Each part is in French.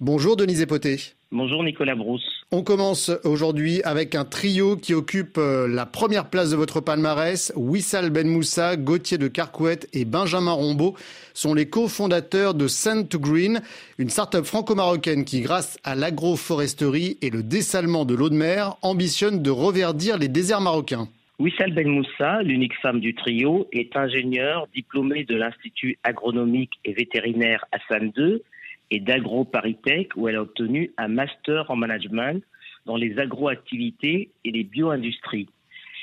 Bonjour Denise Epoté. Bonjour Nicolas Brousse. On commence aujourd'hui avec un trio qui occupe euh, la première place de votre palmarès. Wissal Ben Moussa, Gauthier de Carcouette et Benjamin Rombaud sont les cofondateurs de Sand to Green, une start-up franco-marocaine qui, grâce à l'agroforesterie et le dessalement de l'eau de mer, ambitionne de reverdir les déserts marocains. Wissal Ben Moussa, l'unique femme du trio, est ingénieure diplômée de l'Institut agronomique et vétérinaire Hassan II et d'AgroParisTech, où elle a obtenu un master en management dans les agroactivités et les bioindustries.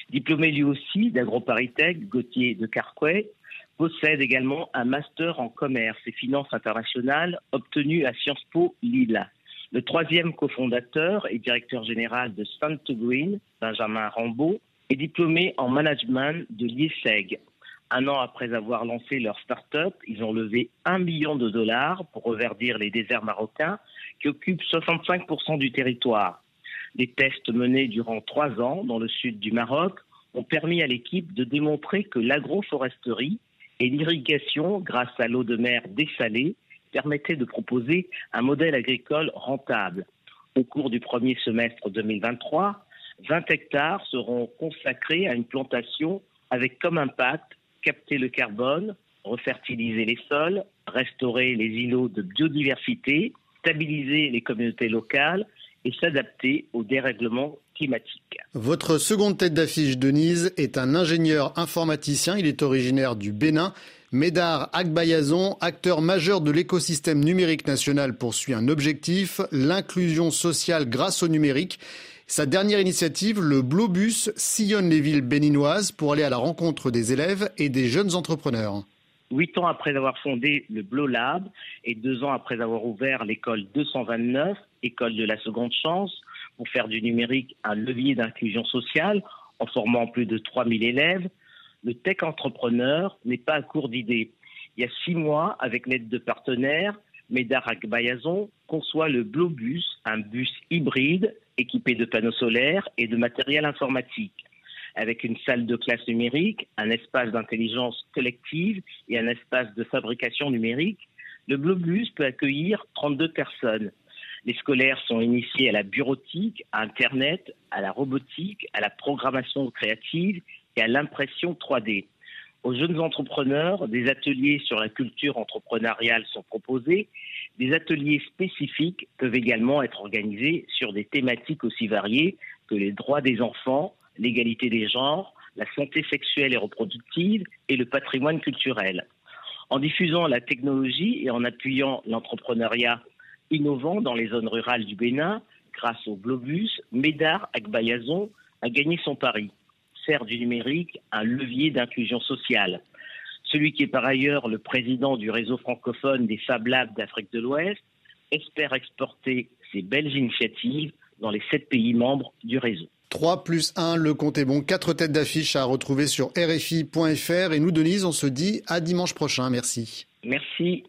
Diplômé lui aussi d'AgroParisTech, Gauthier de Carquet possède également un master en commerce et finances internationales obtenu à Sciences Po Lille. Le troisième cofondateur et directeur général de Saint Green, Benjamin Rambaud, est diplômé en management de l'IESEG, un an après avoir lancé leur start-up, ils ont levé un million de dollars pour reverdir les déserts marocains qui occupent 65% du territoire. Les tests menés durant trois ans dans le sud du Maroc ont permis à l'équipe de démontrer que l'agroforesterie et l'irrigation, grâce à l'eau de mer dessalée, permettaient de proposer un modèle agricole rentable. Au cours du premier semestre 2023, 20 hectares seront consacrés à une plantation avec comme impact capter le carbone, refertiliser les sols, restaurer les îlots de biodiversité, stabiliser les communautés locales et s'adapter au dérèglement climatique. Votre seconde tête d'affiche, Denise, est un ingénieur informaticien. Il est originaire du Bénin. Médard Agbayazon, acteur majeur de l'écosystème numérique national, poursuit un objectif, l'inclusion sociale grâce au numérique. Sa dernière initiative, le Blobus, sillonne les villes béninoises pour aller à la rencontre des élèves et des jeunes entrepreneurs. Huit ans après avoir fondé le Blow Lab et deux ans après avoir ouvert l'école 229, école de la seconde chance, pour faire du numérique un levier d'inclusion sociale en formant plus de 3000 élèves, le tech entrepreneur n'est pas à court d'idées. Il y a six mois, avec l'aide de partenaires, Médard Bayazon conçoit le Blobus, un bus hybride équipé de panneaux solaires et de matériel informatique, avec une salle de classe numérique, un espace d'intelligence collective et un espace de fabrication numérique. Le Blobus peut accueillir 32 personnes. Les scolaires sont initiés à la bureautique, à Internet, à la robotique, à la programmation créative et à l'impression 3D. Aux jeunes entrepreneurs, des ateliers sur la culture entrepreneuriale sont proposés. Des ateliers spécifiques peuvent également être organisés sur des thématiques aussi variées que les droits des enfants, l'égalité des genres, la santé sexuelle et reproductive et le patrimoine culturel. En diffusant la technologie et en appuyant l'entrepreneuriat innovant dans les zones rurales du Bénin, grâce au Globus, Médard Agbayazon a gagné son pari faire du numérique un levier d'inclusion sociale. Celui qui est par ailleurs le président du réseau francophone des Fab Labs d'Afrique de l'Ouest espère exporter ces belles initiatives dans les sept pays membres du réseau. 3 plus 1, le compte est bon. Quatre têtes d'affiche à retrouver sur RFI.fr. Et nous, Denise, on se dit à dimanche prochain. Merci. Merci.